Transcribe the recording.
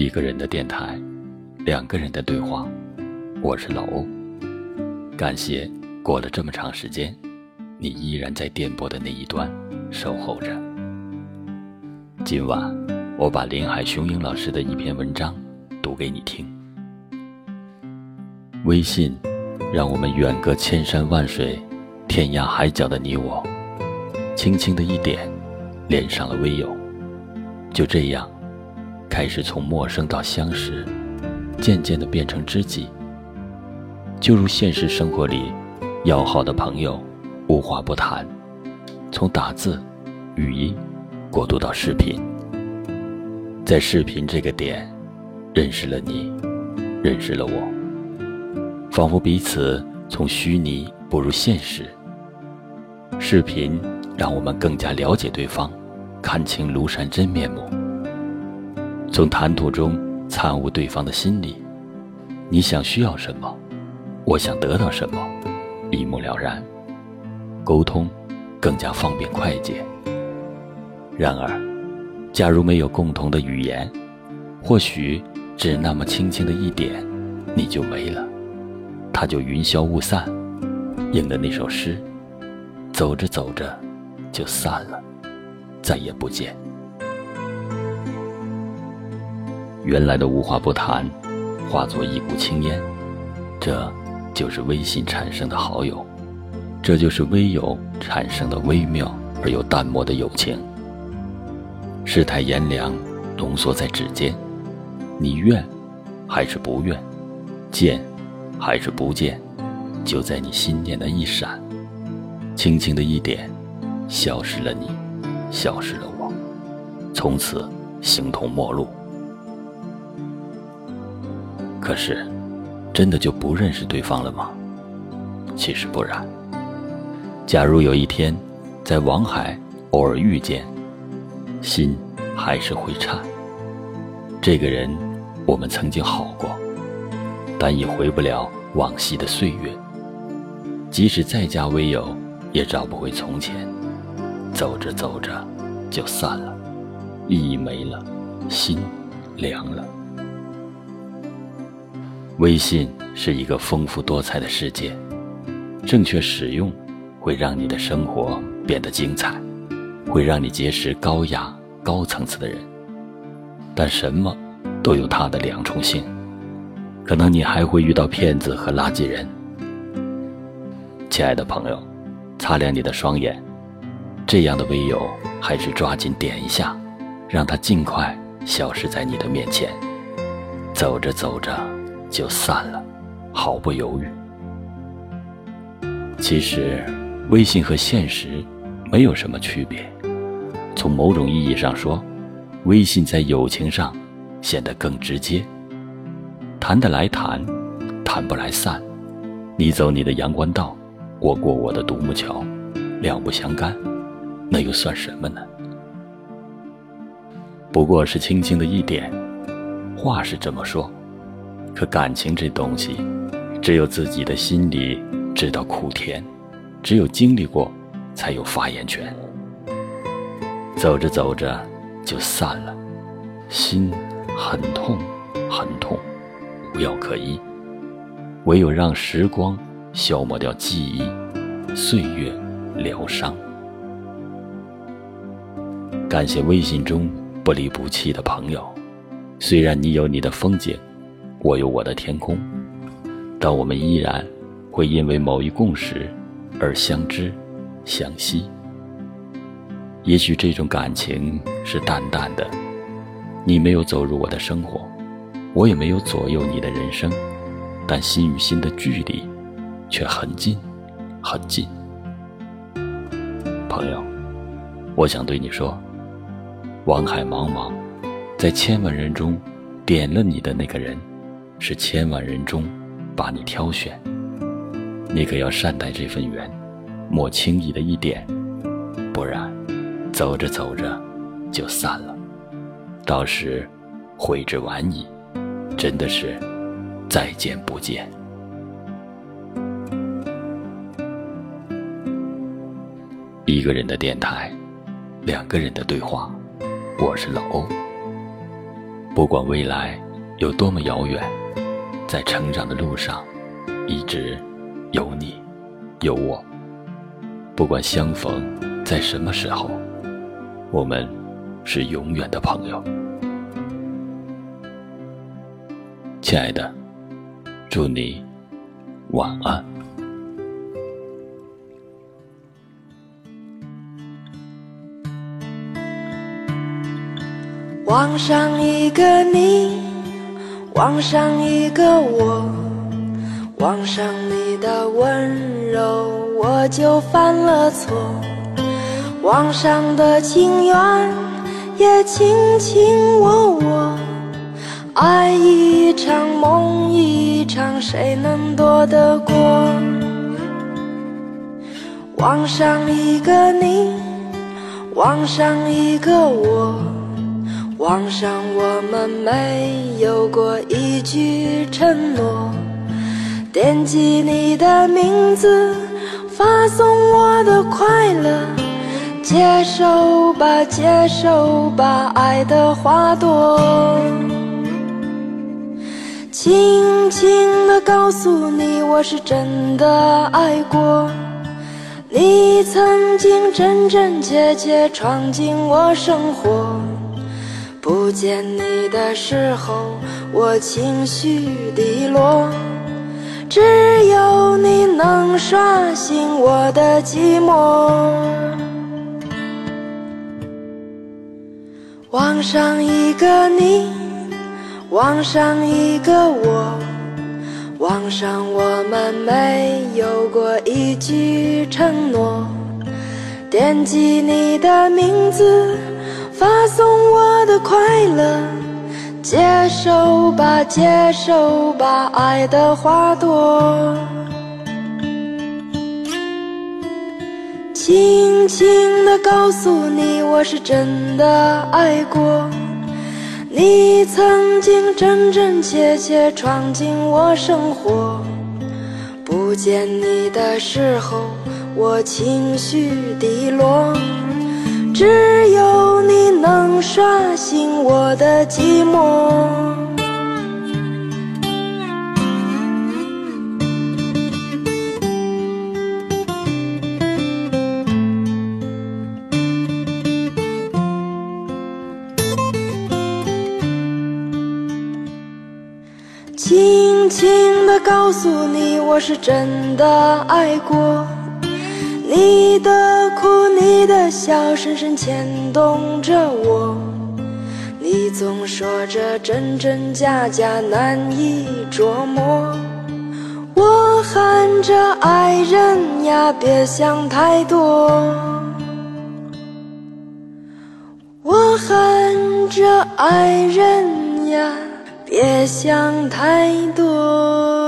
一个人的电台，两个人的对话。我是老欧，感谢过了这么长时间，你依然在电波的那一端守候着。今晚，我把林海雄鹰老师的一篇文章读给你听。微信，让我们远隔千山万水、天涯海角的你我，轻轻的一点，连上了微友。就这样，开始从陌生到相识，渐渐的变成知己。就如现实生活里，要好的朋友，无话不谈，从打字、语音过渡到视频，在视频这个点，认识了你，认识了我，仿佛彼此从虚拟步入现实。视频让我们更加了解对方。看清庐山真面目，从谈吐中参悟对方的心理。你想需要什么，我想得到什么，一目了然，沟通更加方便快捷。然而，假如没有共同的语言，或许只那么轻轻的一点，你就没了，它就云消雾散，应的那首诗，走着走着就散了。再也不见。原来的无话不谈，化作一股青烟，这就是微信产生的好友，这就是微友产生的微妙而又淡漠的友情。世态炎凉，浓缩在指尖，你愿还是不愿，见还是不见，就在你心念的一闪，轻轻的一点，消失了你。消失了我，从此形同陌路。可是，真的就不认识对方了吗？其实不然。假如有一天，在网海偶尔遇见，心还是会颤。这个人，我们曾经好过，但已回不了往昔的岁月。即使再加微友，也找不回从前。走着走着，就散了，意义没了，心凉了。微信是一个丰富多彩的世界，正确使用会让你的生活变得精彩，会让你结识高雅、高层次的人。但什么都有它的两重性，可能你还会遇到骗子和垃圾人。亲爱的朋友，擦亮你的双眼。这样的微友，还是抓紧点一下，让他尽快消失在你的面前。走着走着就散了，毫不犹豫。其实，微信和现实没有什么区别。从某种意义上说，微信在友情上显得更直接。谈得来谈，谈不来散。你走你的阳关道，我过我的独木桥，两不相干。那又算什么呢？不过是轻轻的一点，话是这么说，可感情这东西，只有自己的心里知道苦甜，只有经历过，才有发言权。走着走着就散了，心很痛，很痛，无药可医，唯有让时光消磨掉记忆，岁月疗伤。感谢微信中不离不弃的朋友，虽然你有你的风景，我有我的天空，但我们依然会因为某一共识而相知相惜。也许这种感情是淡淡的，你没有走入我的生活，我也没有左右你的人生，但心与心的距离却很近，很近。朋友，我想对你说。网海茫茫，在千万人中，点了你的那个人，是千万人中把你挑选。你可要善待这份缘，莫轻易的一点，不然，走着走着就散了，到时悔之晚矣，真的是再见不见。一个人的电台，两个人的对话。我是老欧，不管未来有多么遥远，在成长的路上，一直有你，有我。不管相逢在什么时候，我们是永远的朋友。亲爱的，祝你晚安。望上一个你，望上一个我，望上你的温柔，我就犯了错。望上的情缘，也卿卿我我。爱一场梦一场，谁能躲得过？望上一个你，望上一个我。网上我们没有过一句承诺，点击你的名字，发送我的快乐，接受吧，接受吧，爱的花朵，轻轻地告诉你，我是真的爱过，你曾经真真切切闯进我生活。不见你的时候，我情绪低落，只有你能刷新我的寂寞。网上一个你，网上一个我，网上我们没有过一句承诺，点击你的名字。发送我的快乐，接受吧，接受吧，爱的花朵。轻轻地告诉你，我是真的爱过。你曾经真真切切闯进我生活，不见你的时候，我情绪低落。只有你能刷新我的寂寞。轻轻地告诉你，我是真的爱过。你的哭，你的笑，深深牵动着我。你总说着真真假假，难以捉摸。我喊着爱人呀，别想太多。我喊着爱人呀，别想太多。